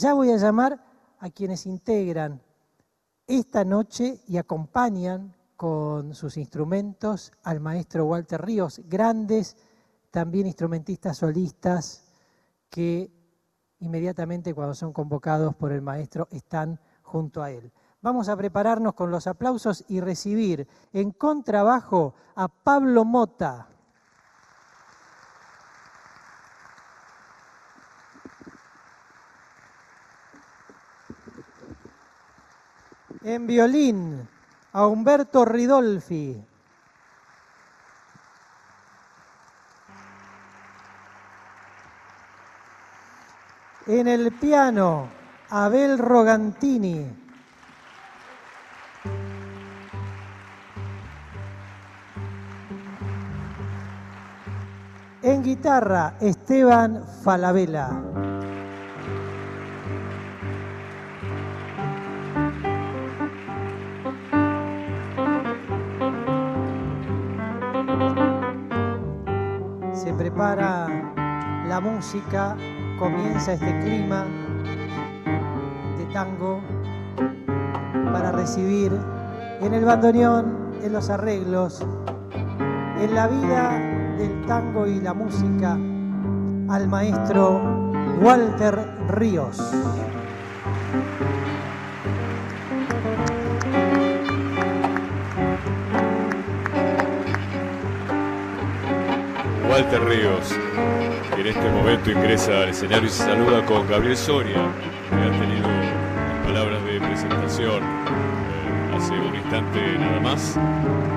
Ya voy a llamar a quienes integran esta noche y acompañan con sus instrumentos al maestro Walter Ríos, grandes también instrumentistas solistas que inmediatamente cuando son convocados por el maestro están junto a él. Vamos a prepararnos con los aplausos y recibir en contrabajo a Pablo Mota. En violín, a Humberto Ridolfi. En el piano, Abel Rogantini. En guitarra, Esteban Falabella. Prepara la música, comienza este clima de tango para recibir en el bandoneón, en los arreglos, en la vida del tango y la música al maestro Walter Ríos. Walter Ríos, que en este momento ingresa al escenario y se saluda con Gabriel Soria, que ha tenido palabras de presentación eh, hace un instante nada más.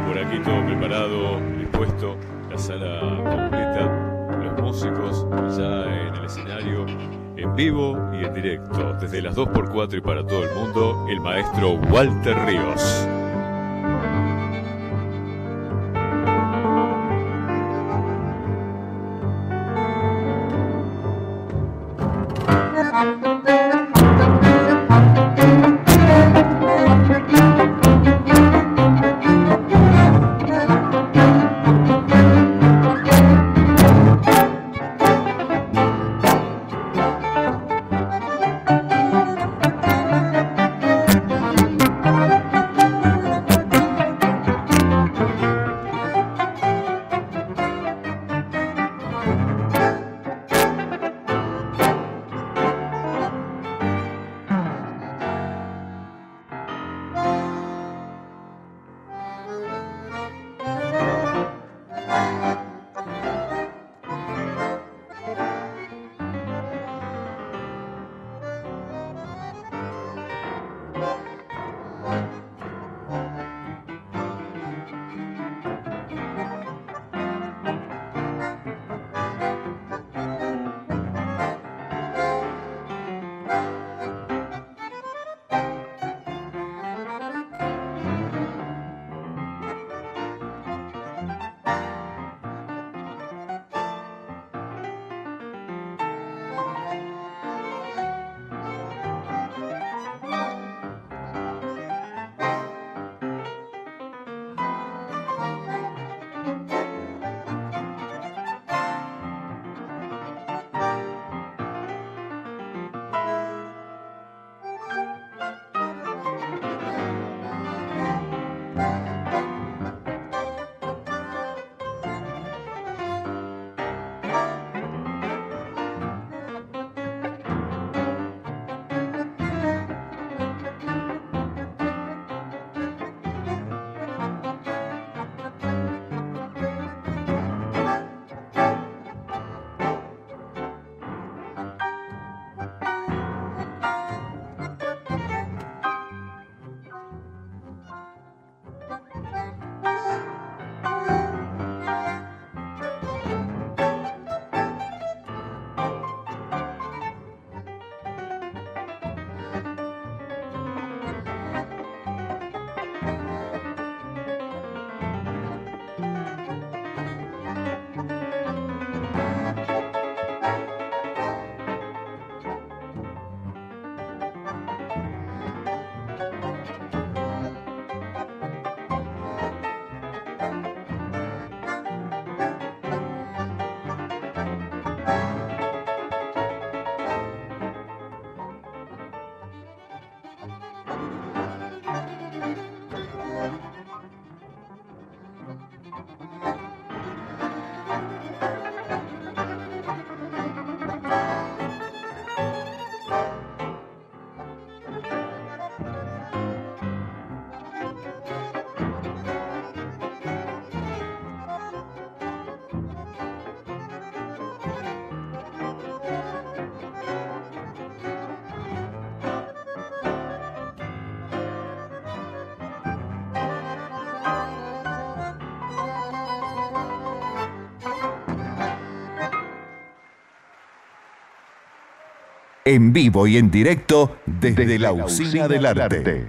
Por aquí todo preparado, dispuesto la sala completa, los músicos ya en el escenario, en vivo y en directo, desde las 2x4 y para todo el mundo, el maestro Walter Ríos. En vivo y en directo desde, la Usina del Arte.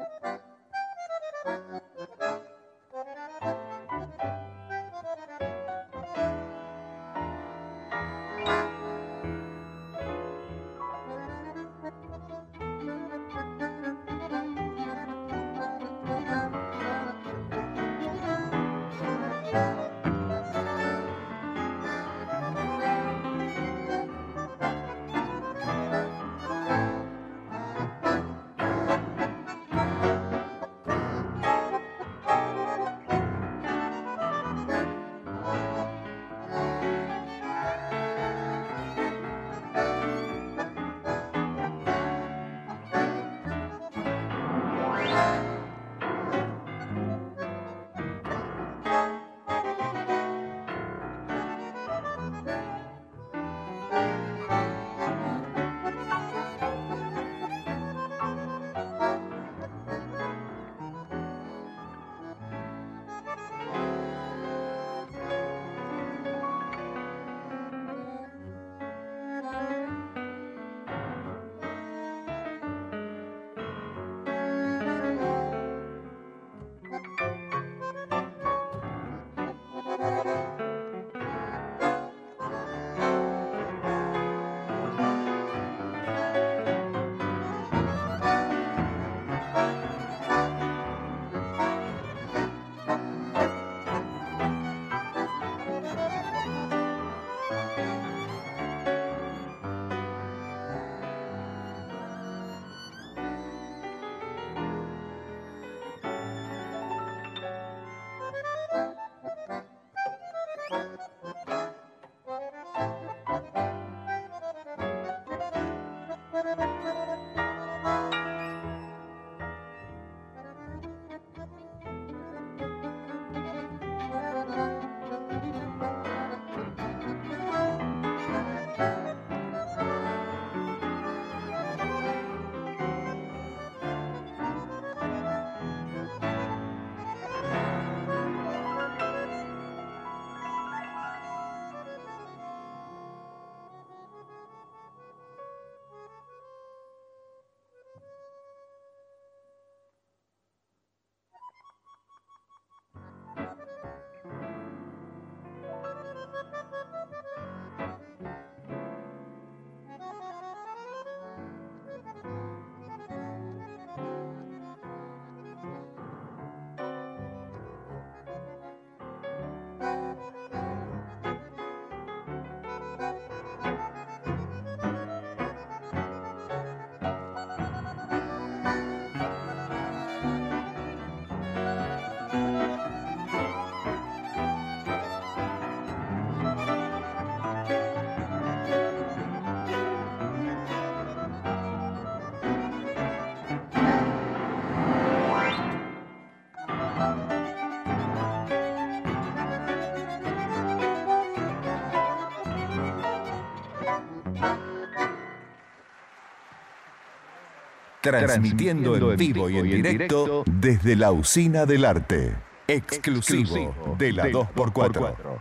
Thank you. Transmitiendo en vivo y en directo desde la Usina del Arte. Exclusivo de la 2x4.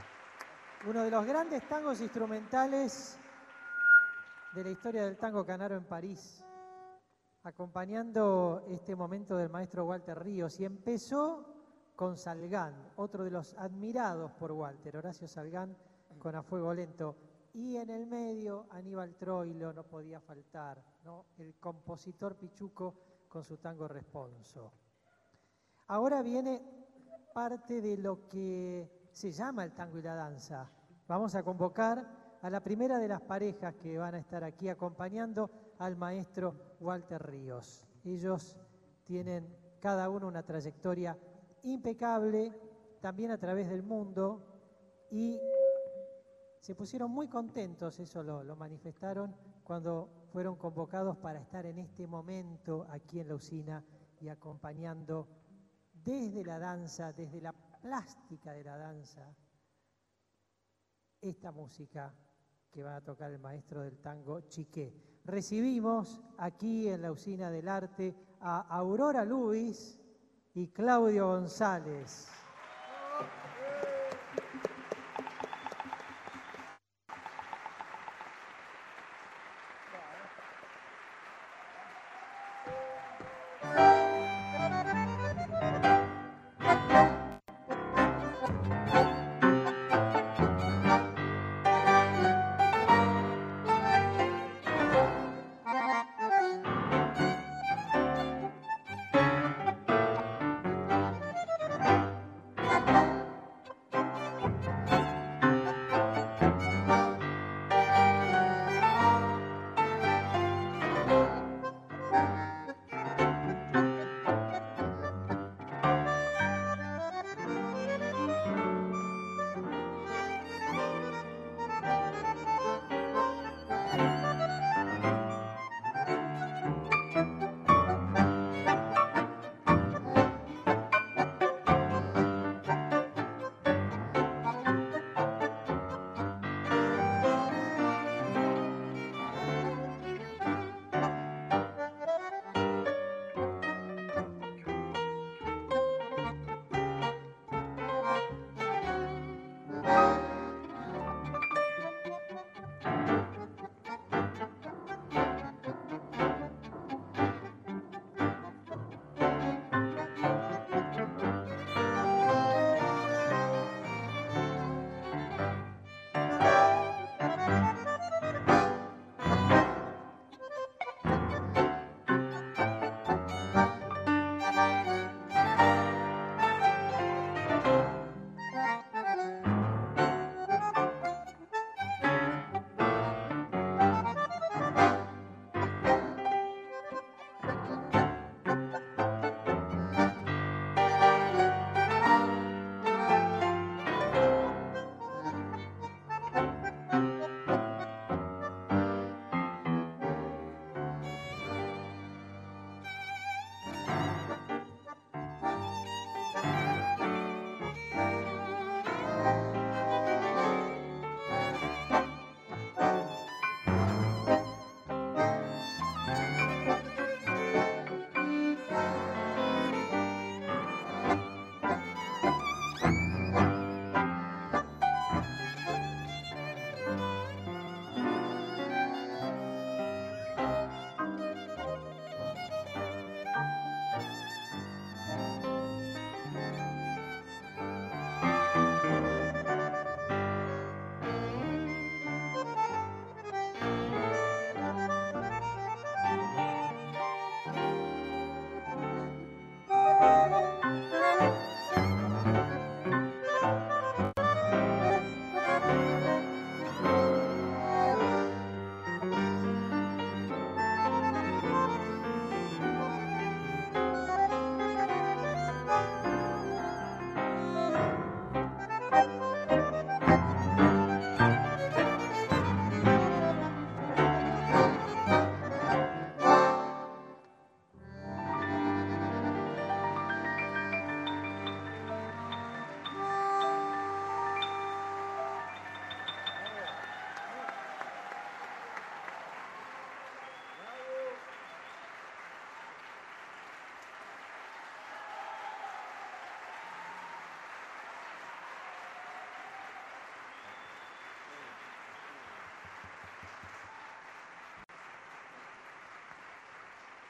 Uno de los grandes tangos instrumentales de la historia del tango canaro en París, acompañando este momento del maestro Walter Ríos. Y empezó con Salgán, otro de los admirados por Walter, Horacio Salgán, con A Fuego Lento. Y en el medio, Aníbal Troilo no podía faltar, el compositor Pichuco con su tango Responso. Ahora viene parte de lo que se llama el tango y la danza. Vamos a convocar a la primera de las parejas que van a estar aquí acompañando al maestro Walter Ríos. Ellos tienen cada uno una trayectoria impecable, también a través del mundo, y se pusieron muy contentos, eso lo, manifestaron cuando fueron convocados para estar en este momento aquí en la usina y acompañando desde la danza, desde la plástica de la danza, esta música que va a tocar el maestro del tango Chiqué. Recibimos aquí en la usina del arte a Aurora Luis y Claudio González.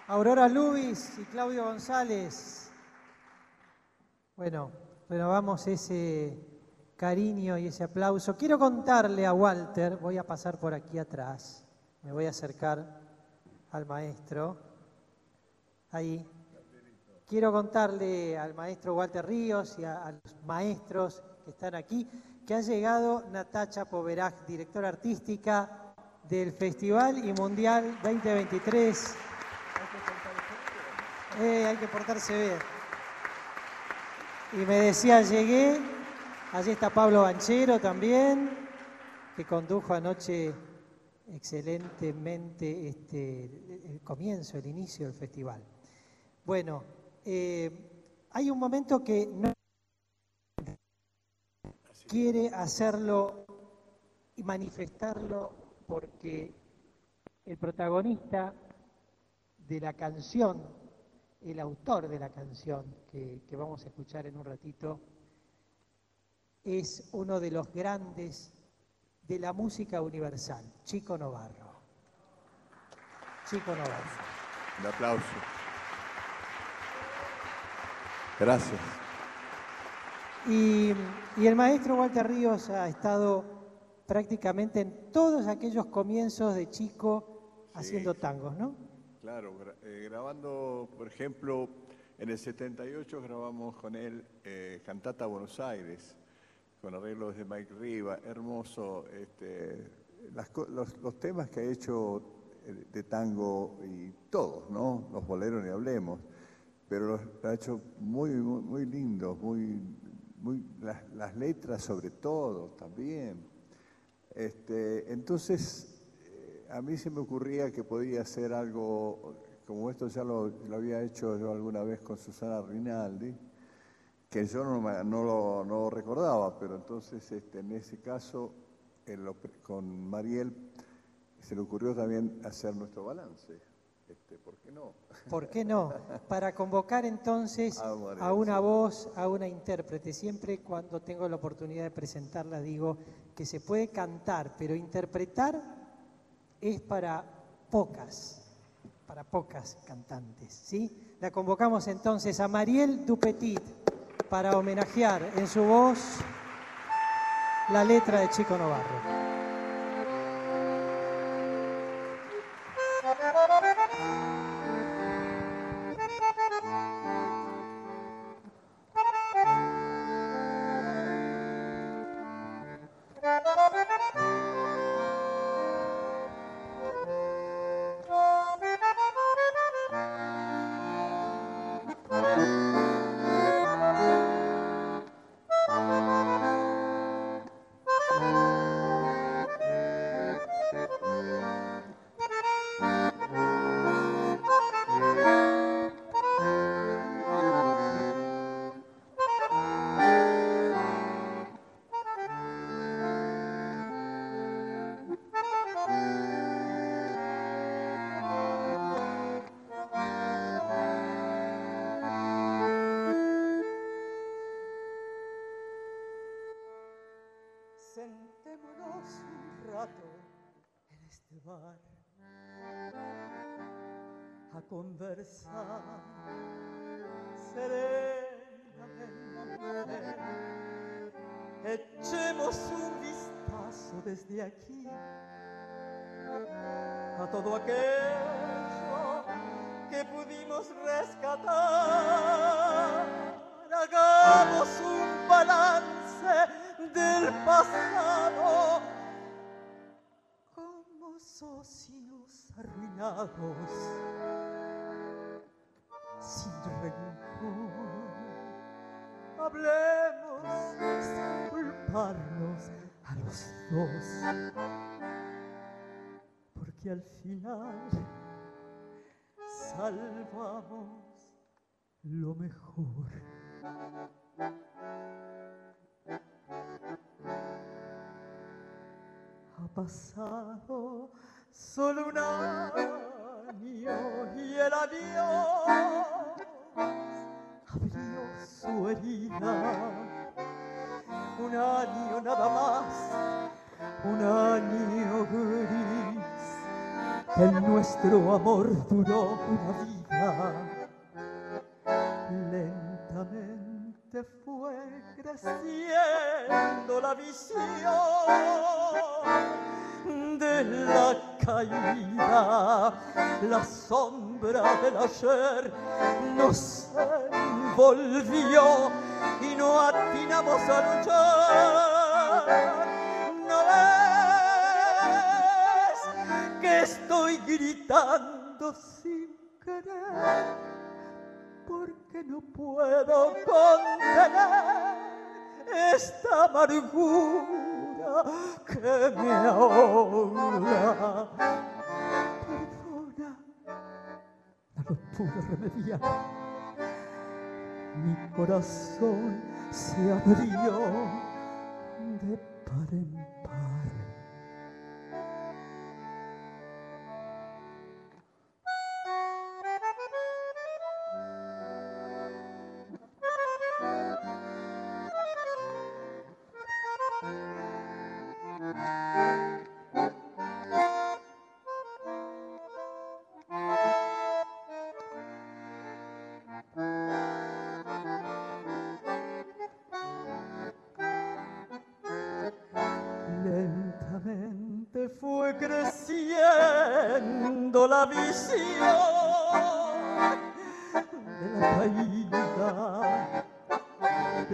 Aurora Luis y Claudio González. Bueno, renovamos ese cariño y ese aplauso. Quiero contarle a Walter, voy a pasar por aquí atrás, me voy a acercar al maestro. Ahí. Quiero contarle al maestro Walter Ríos y a, los maestros que están aquí que ha llegado Natacha Poveraj, directora artística del Festival y Mundial 2023. Eh, hay que portarse bien. Y me decía, llegué, allí está Pablo Banchero también, que condujo anoche excelentemente este, el comienzo, el inicio del festival. Bueno, eh, hay un momento que no quiere hacerlo y manifestarlo porque el protagonista de la canción, el autor de la canción que, que vamos a escuchar en un ratito, es uno de los grandes de la música universal, Chico Novarro. Chico Novarro. Un aplauso. Gracias. Y, el maestro Walter Ríos ha estado prácticamente en todos aquellos comienzos de Chico haciendo tangos, ¿no? Claro, eh, grabando, por ejemplo, en el 78 grabamos con él eh, Cantata Buenos Aires con arreglos de Mike Riva, hermoso. Este, los, temas que ha hecho eh, de tango y todos, ¿no? Los boleros ni hablemos, pero los ha hecho muy, muy, lindos, muy, muy, las, letras sobre todo también. Este, entonces, a mí se me ocurría que podía hacer algo como esto ya lo, lo había hecho yo alguna vez con Susana Rinaldi que yo no, lo, recordaba, pero entonces este, en ese caso con Mariel se le ocurrió también hacer nuestro balance. Este, ¿Por qué no? ¿Por qué no? Para convocar entonces ah, a una voz, a una intérprete. Siempre cuando tengo la oportunidad de presentarla digo que se puede cantar, pero interpretar es para pocas, para pocas cantantes. ¿sí? La convocamos entonces a Mariel Dupetit para homenajear en su voz la letra de Chico Novarro. Hablemos culparnos a los dos, porque al final salvamos lo mejor. Ha pasado solo un año y el adiós abrió su herida. Un año nada más, un año gris. El nuestro amor duró una vida Lentamente fue creciendo la visión de la caída, la sombra del ayer nos envolvió y no atinamos a luchar. ¿No ves que estoy gritando sin querer? Porque no puedo contener esta amargura que me ahoga. Perdona, no lo pude remediar. Mi corazón se abrió de par en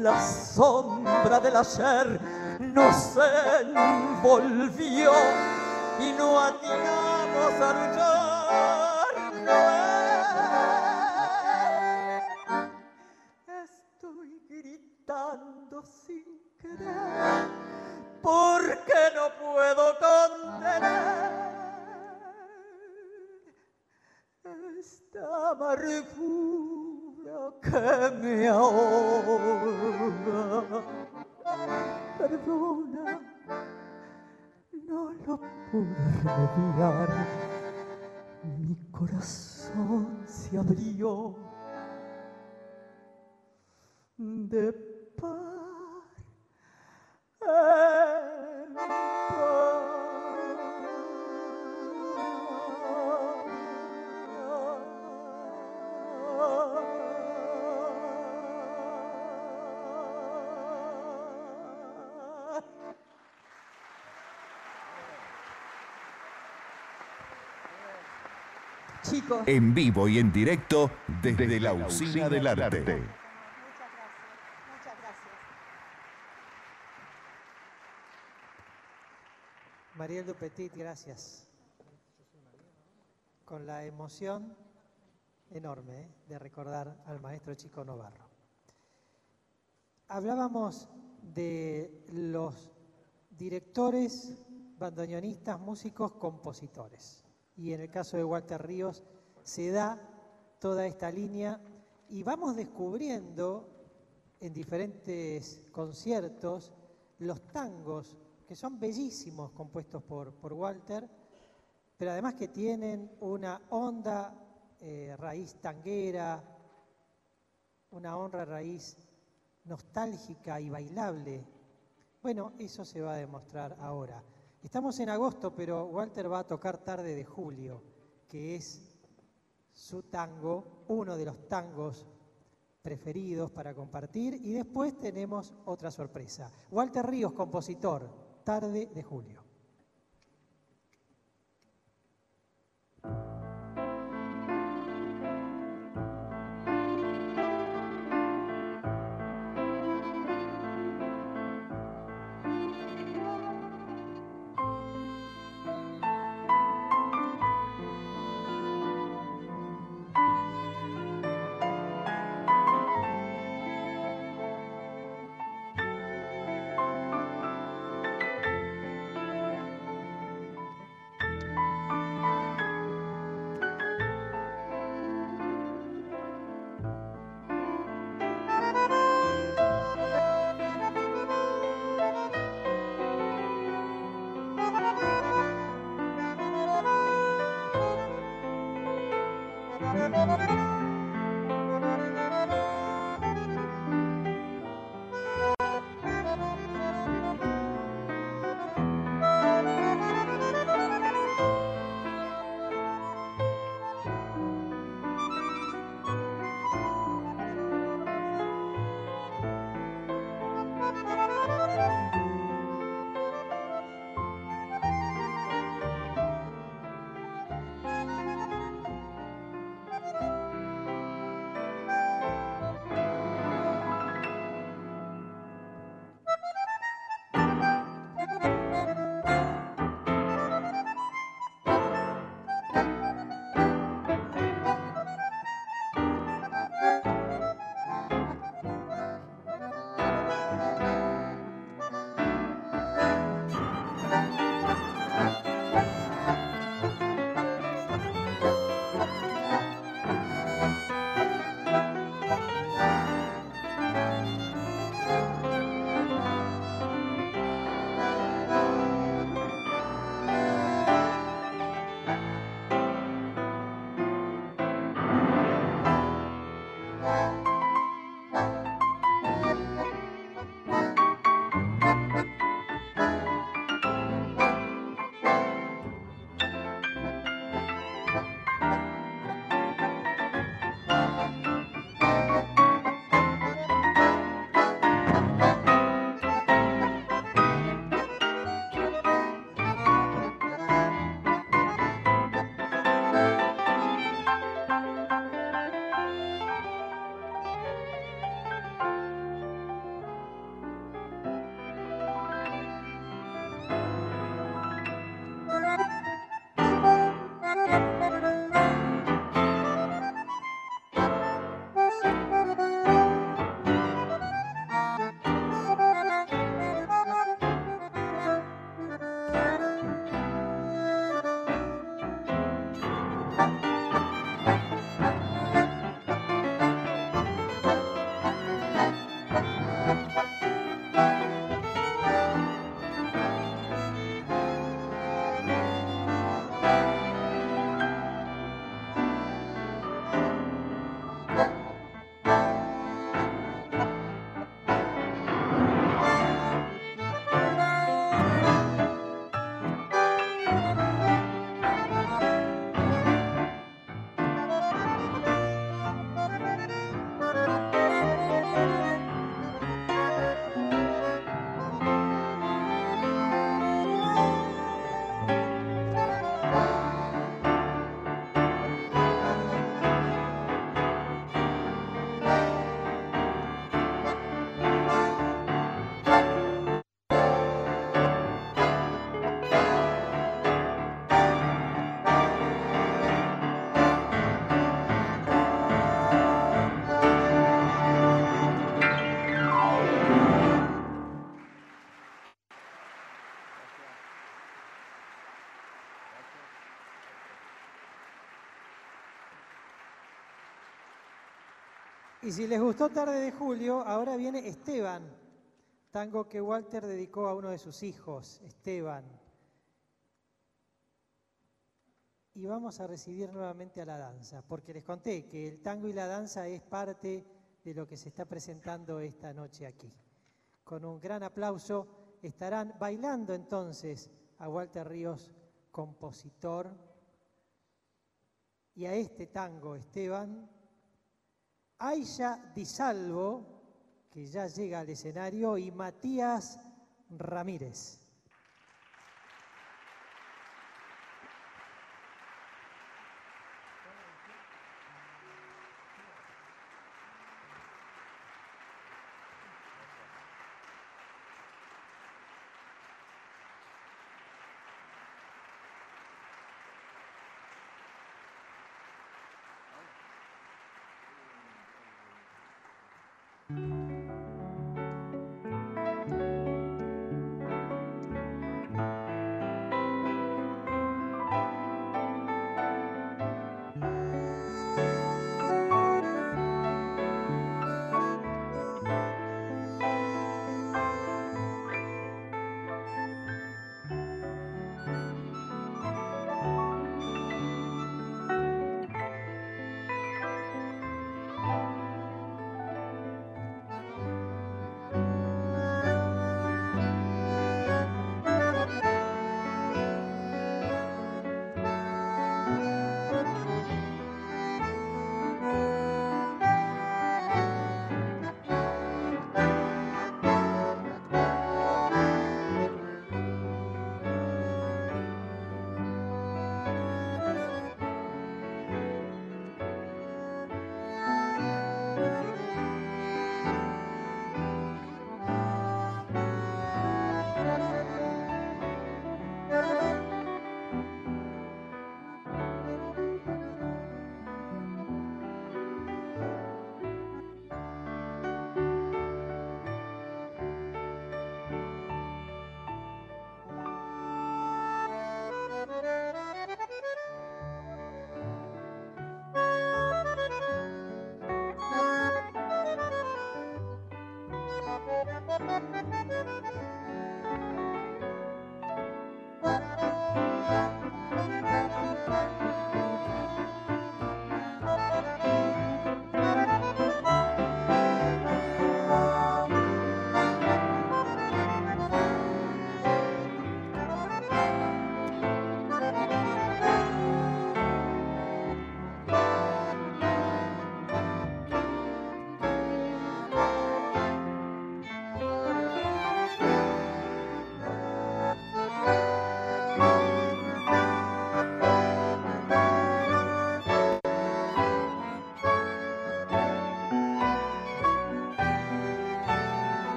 la sombra del ayer nos envolvió y no atinamos a de par en par. Chicos, En vivo y en directo desde, la usina del arte gracias. Muchas gracias. Dupetit, gracias. Con la emoción enorme ¿eh? de recordar al maestro Chico Novarro. Hablábamos de los directores, bandoneonistas, músicos, compositores. Y en el caso de Walter Ríos se da toda esta línea y vamos descubriendo en diferentes conciertos los tangos, que son bellísimos, compuestos por, por Walter, pero además que tienen una honda eh, raíz tanguera, una honra raíz nostálgica y bailable. Bueno, eso se va a demostrar ahora. Estamos en agosto, pero Walter va a tocar tarde de julio, que es su tango, uno de los tangos preferidos para compartir. Y después tenemos otra sorpresa. Walter Ríos, compositor, tarde de julio. Y si les gustó Tarde de Julio, ahora viene Esteban, tango que Walter dedicó a uno de sus hijos, Esteban. Y vamos a recibir nuevamente a la danza, porque les conté que el tango y la danza es parte de lo que se está presentando esta noche aquí. Con un gran aplauso estarán bailando entonces a Walter Ríos, compositor, y a este tango, Esteban, Aisha Di Salvo, que ya llega al escenario, y Matías Ramírez.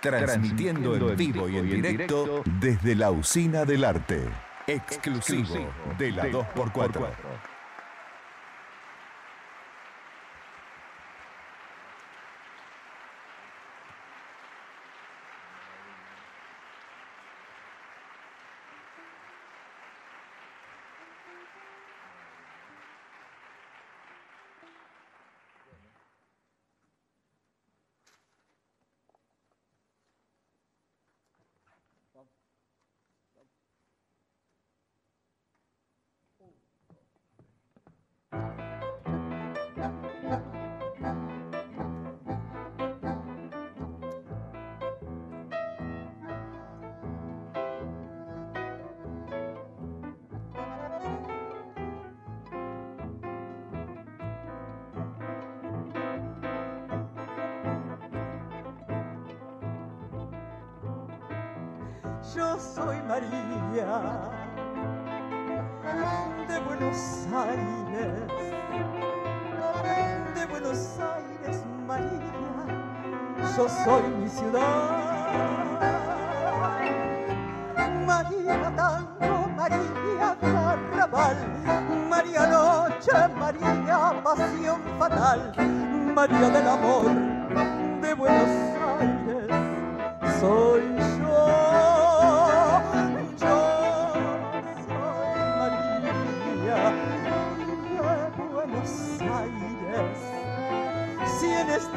Transmitiendo en vivo y en directo desde la Usina del Arte. Exclusivo de la 2x4.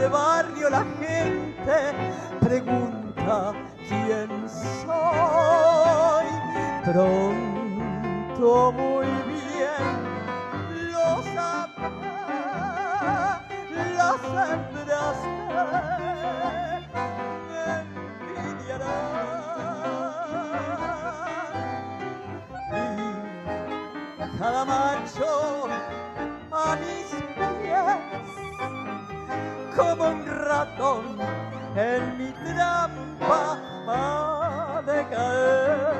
Este barrio la gente pregunta quién soy, pronto muy bien lo sabrá, las hembras me envidiarán. Y cada macho ratón en mi trampa ha de caer.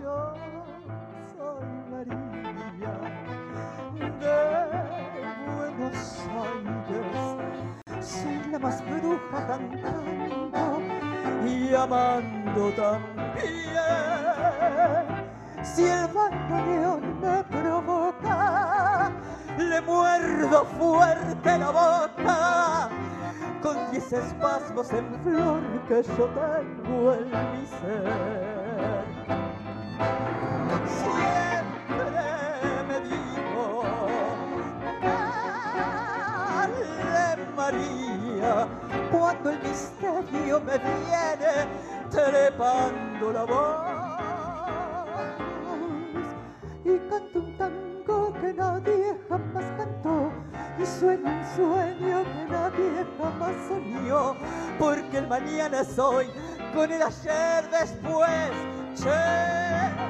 Yo soy María de Buenos Aires, soy la más bruja cantando y amando también. Si el bandoneón me provoca, le muerdo fuerte la boca con diez espasmos en flor que yo tengo en mi ser. Siempre me digo, dale María, cuando el misterio me viene trepando la voz y canto un tango que nadie jamás cantó y sueño un sueño que nadie jamás soñó porque el mañana soy con el ayer después che.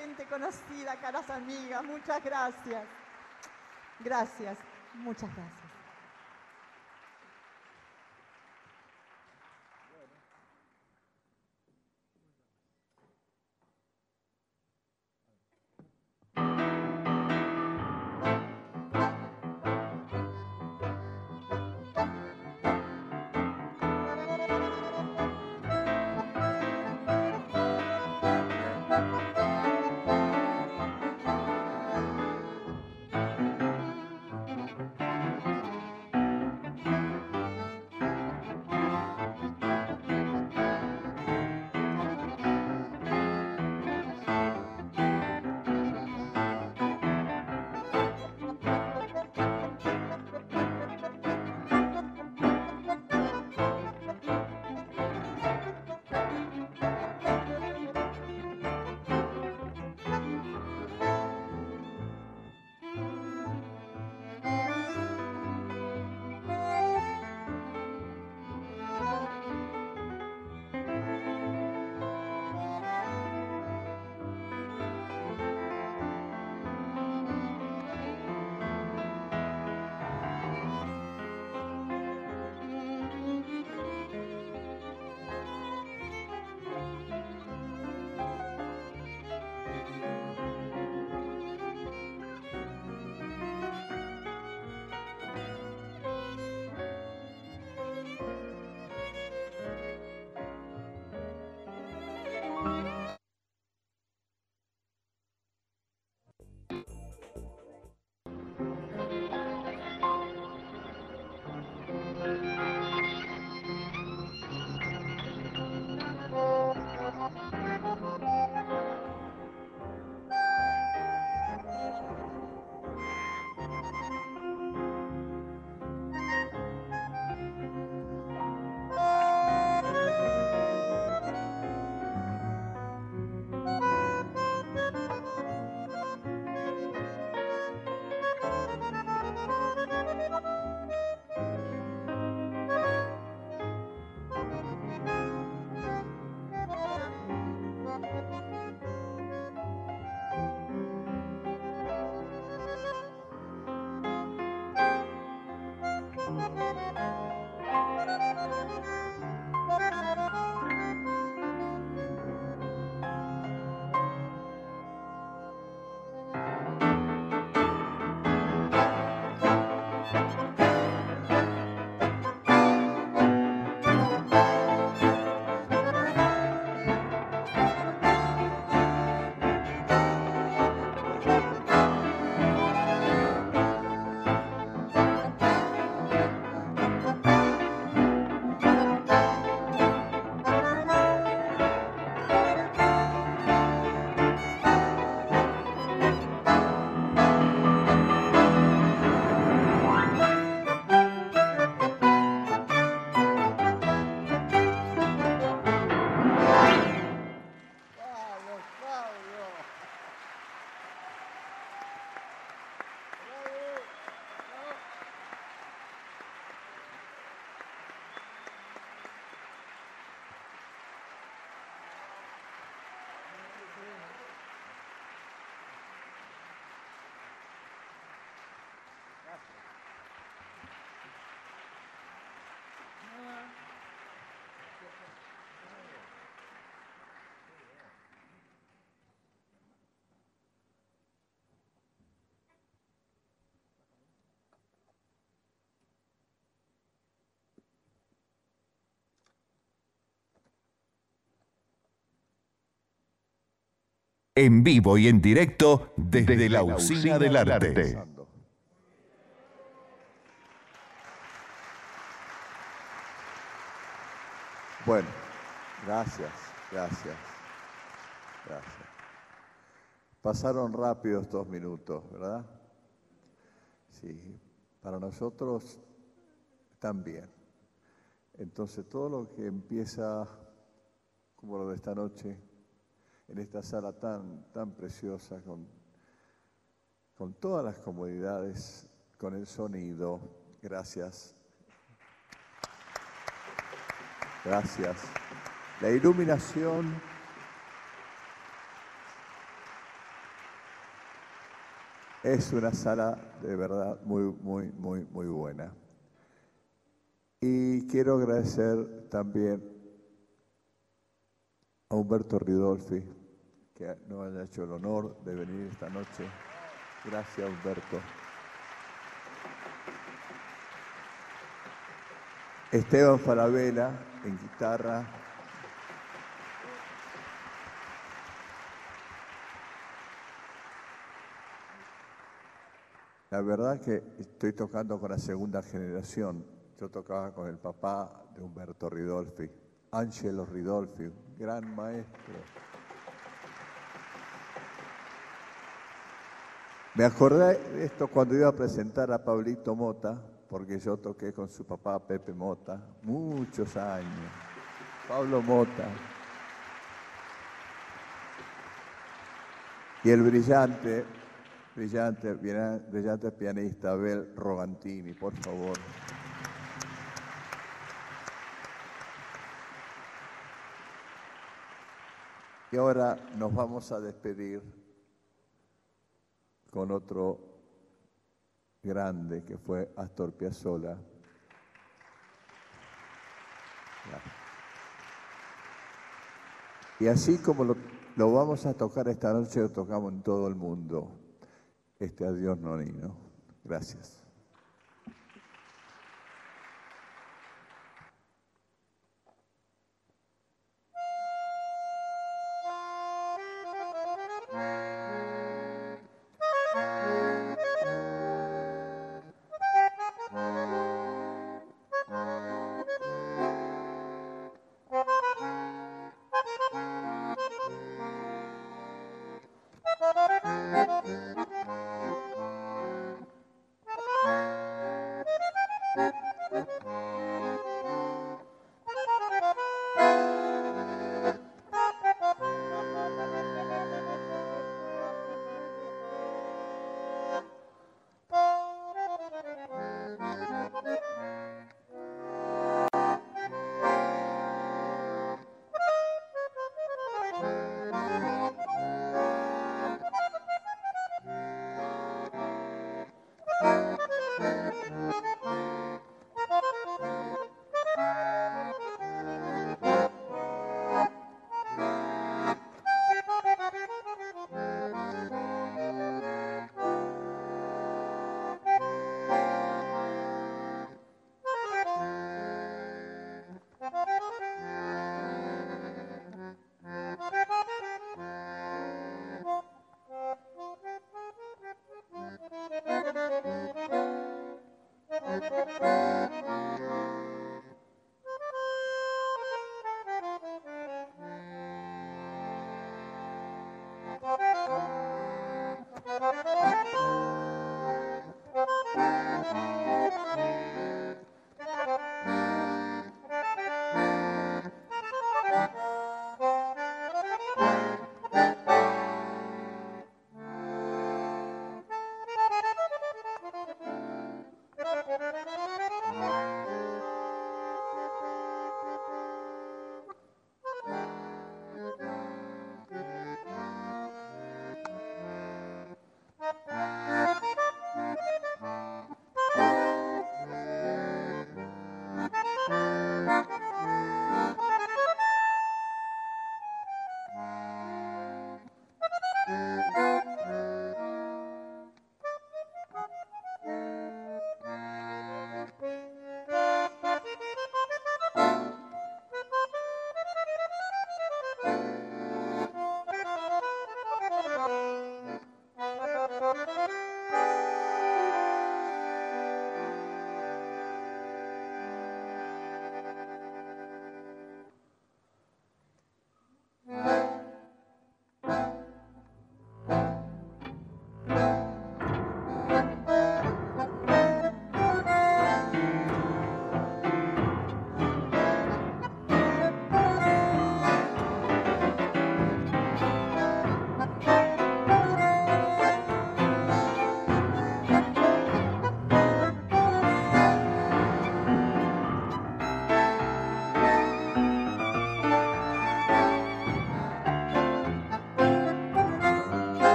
Gente conocida, caras amigas. Muchas gracias. Gracias, muchas gracias. En vivo y en directo desde, la Usina del Arte. Bueno, gracias, gracias, gracias. Pasaron rápido estos minutos, ¿verdad? Sí, para nosotros también. Entonces todo lo que empieza, como lo de esta noche, en esta sala tan, tan preciosa, con, con todas las comodidades, con el sonido, gracias. Gracias. La iluminación. Es una sala de verdad muy, muy, muy, muy buena. Y quiero agradecer también a Humberto Ridolfi, que nos haya hecho el honor de venir esta noche. Gracias, Humberto. Esteban Falabella en guitarra. La verdad que estoy tocando con la segunda generación. Yo tocaba con el papá de Humberto Ridolfi, Angelo Ridolfi, gran maestro. Me acordé de esto cuando iba a presentar a Pablito Mota, porque yo toqué con su papá Pepe Mota muchos años. Pablo Mota. Y el brillante, brillante, brillante pianista Abel Rogantini, por favor. Y ahora nos vamos a despedir con otro grande que fue Astor Piazzolla. Y así como lo, lo vamos a tocar esta noche, lo tocamos en todo el mundo. Este adiós nonino. Gracias.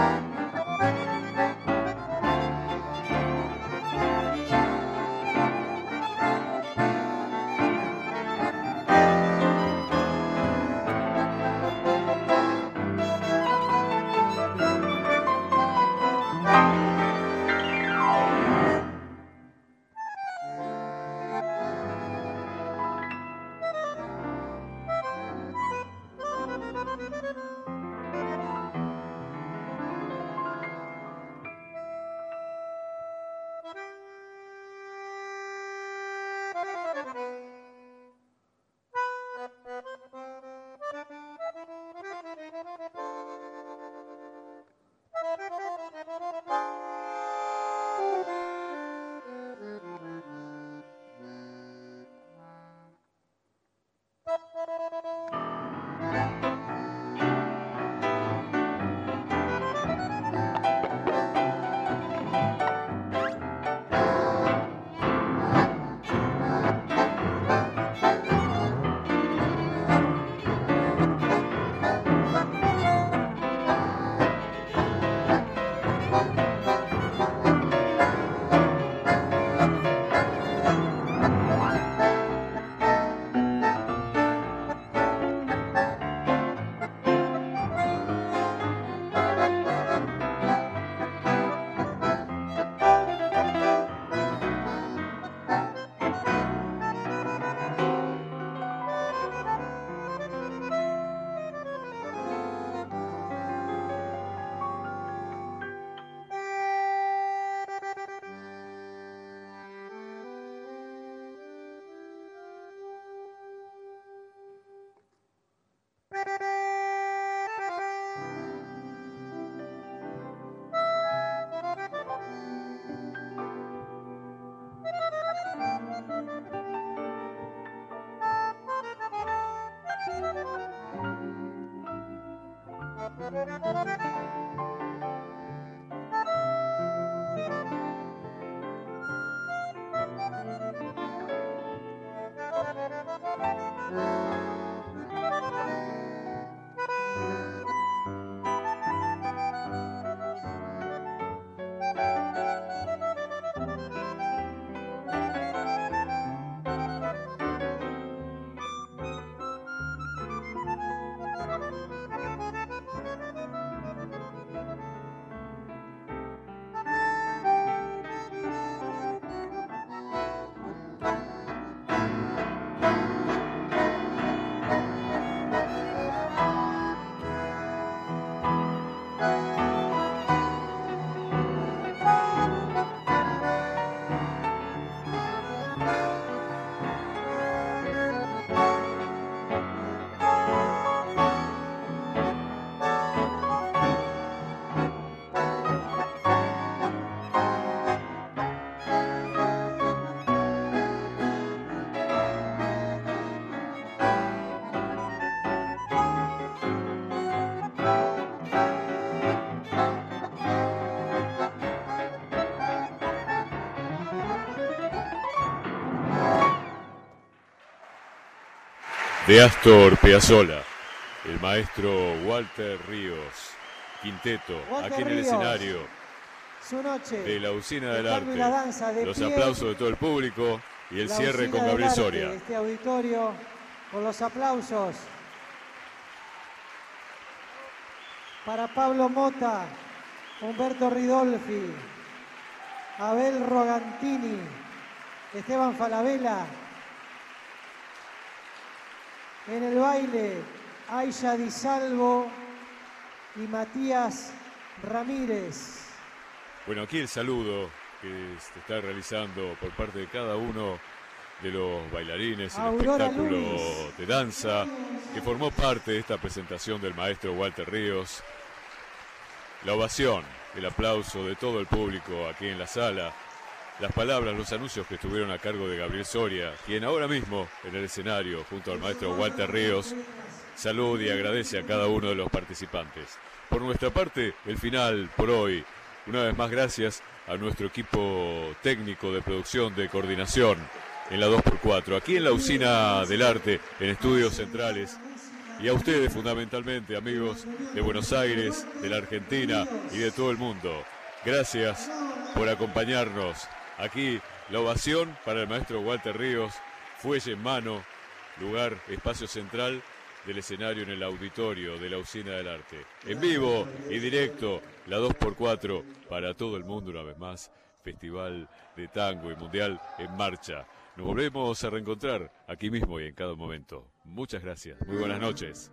Bye. De Astor Piazzolla, el maestro Walter Ríos, quinteto, Walter aquí en el Ríos. escenario Su noche. de la Usina del la danza Arte. de Los pie. aplausos de todo el público y el cierre con Gabriel Arte, Soria. Este auditorio, con los aplausos. Para Pablo Mota, Humberto Ridolfi, Abel Rogantini, Esteban Falabella. En el baile, Aisha Di Salvo y Matías Ramírez. Bueno, aquí el saludo que se está realizando por parte de cada uno de los bailarines, el Aurora espectáculo Luis. de danza que formó parte de esta presentación del maestro Walter Ríos. La ovación, el aplauso de todo el público aquí en la sala, las palabras, los anuncios que estuvieron a cargo de Gabriel Soria, quien ahora mismo en el escenario, junto al maestro Walter Ríos, salud y agradece a cada uno de los participantes. Por nuestra parte, el final por hoy. Una vez más, gracias a nuestro equipo técnico de producción, de coordinación en la 2x4, aquí en la Usina del Arte, en Estudios Centrales. Y a ustedes fundamentalmente, amigos de Buenos Aires, de la Argentina y de todo el mundo. Gracias por acompañarnos. Aquí la ovación para el maestro Walter Ríos, fuelle en mano, lugar, espacio central del escenario en el auditorio de la Usina del Arte. En vivo y directo, la 2x4 para todo el mundo una vez más. Festival de Tango y Mundial en marcha. Nos volvemos a reencontrar aquí mismo y en cada momento. Muchas gracias. Muy buenas noches.